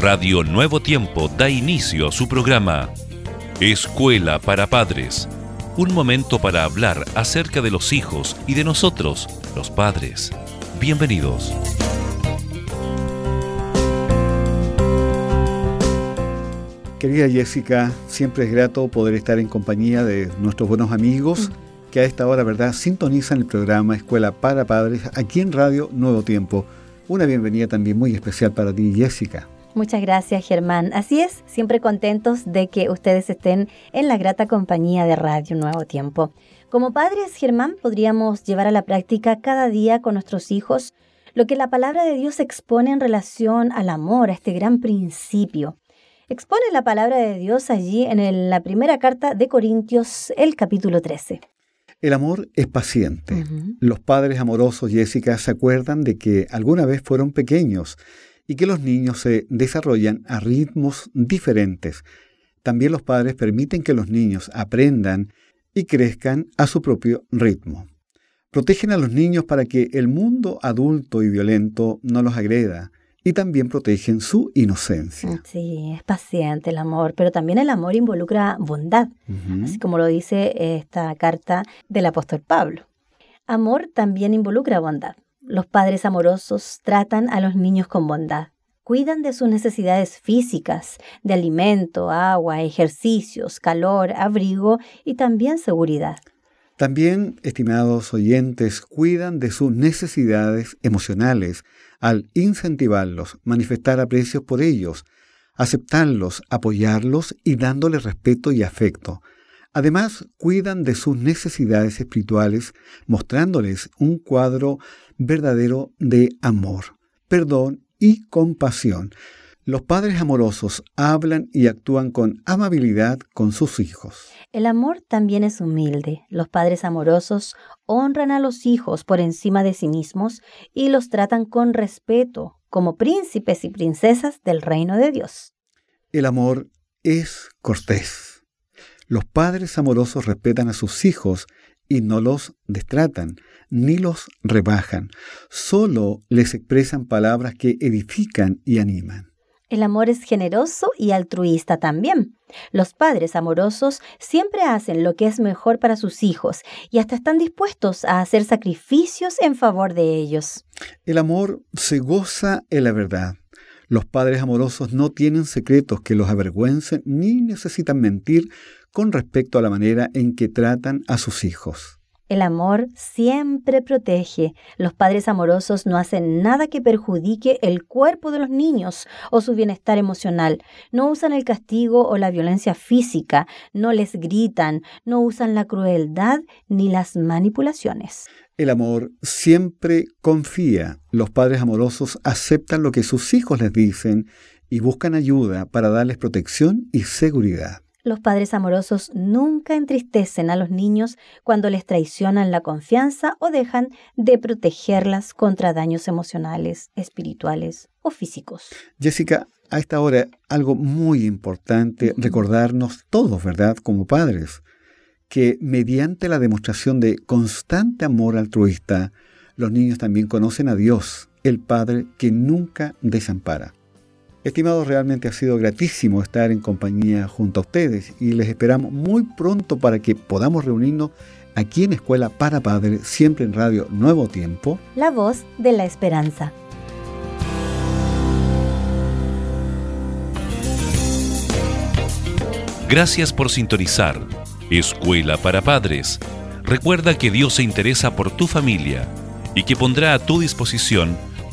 Radio Nuevo Tiempo da inicio a su programa Escuela para Padres. Un momento para hablar acerca de los hijos y de nosotros, los padres. Bienvenidos. Querida Jessica, siempre es grato poder estar en compañía de nuestros buenos amigos que a esta hora, ¿verdad?, sintonizan el programa Escuela para Padres aquí en Radio Nuevo Tiempo. Una bienvenida también muy especial para ti, Jessica. Muchas gracias, Germán. Así es, siempre contentos de que ustedes estén en la grata compañía de Radio Nuevo Tiempo. Como padres, Germán, podríamos llevar a la práctica cada día con nuestros hijos lo que la palabra de Dios expone en relación al amor, a este gran principio. Expone la palabra de Dios allí en la primera carta de Corintios, el capítulo 13. El amor es paciente. Los padres amorosos, Jessica, se acuerdan de que alguna vez fueron pequeños y que los niños se desarrollan a ritmos diferentes. También los padres permiten que los niños aprendan y crezcan a su propio ritmo. Protegen a los niños para que el mundo adulto y violento no los agreda y también protegen su inocencia. Sí, es paciente el amor, pero también el amor involucra bondad, así como lo dice esta carta del apóstol Pablo. Amor también involucra bondad. Los padres amorosos tratan a los niños con bondad, cuidan de sus necesidades físicas, de alimento, agua, ejercicios, calor, abrigo y también seguridad. También, estimados oyentes, cuidan de sus necesidades emocionales al incentivarlos, manifestar aprecios por ellos, aceptarlos, apoyarlos y dándoles respeto y afecto. Además, cuidan de sus necesidades espirituales, mostrándoles un cuadro verdadero de amor, perdón y compasión. Los padres amorosos hablan y actúan con amabilidad con sus hijos. El amor también es humilde. Los padres amorosos honran a los hijos por encima de sí mismos y los tratan con respeto, como príncipes y princesas del reino de Dios. El amor es cortés. Los padres amorosos respetan a sus hijos y no los destratan, ni los rebajan. Solo les expresan palabras que edifican y animan. El amor es generoso y altruista también. Los padres amorosos siempre hacen lo que es mejor para sus hijos y hasta están dispuestos a hacer sacrificios en favor de ellos. El amor se goza en la verdad. Los padres amorosos no tienen secretos que los avergüencen ni necesitan mentir con respecto a la manera en que tratan a sus hijos. El amor siempre protege. Los padres amorosos no hacen nada que perjudique el cuerpo de los niños o su bienestar emocional. No usan el castigo o la violencia física, no les gritan, no usan la crueldad ni las manipulaciones. El amor siempre confía. Los padres amorosos aceptan lo que sus hijos les dicen y buscan ayuda para darles protección y seguridad. Los padres amorosos nunca entristecen a los niños cuando les traicionan la confianza o dejan de protegerlas contra daños emocionales, espirituales o físicos. Jessica, a esta hora algo muy importante recordarnos todos, ¿verdad? Como padres, que mediante la demostración de constante amor altruista, los niños también conocen a Dios, el Padre que nunca desampara. Estimados, realmente ha sido gratísimo estar en compañía junto a ustedes y les esperamos muy pronto para que podamos reunirnos aquí en Escuela para Padres, siempre en Radio Nuevo Tiempo. La voz de la esperanza. Gracias por sintonizar Escuela para Padres. Recuerda que Dios se interesa por tu familia y que pondrá a tu disposición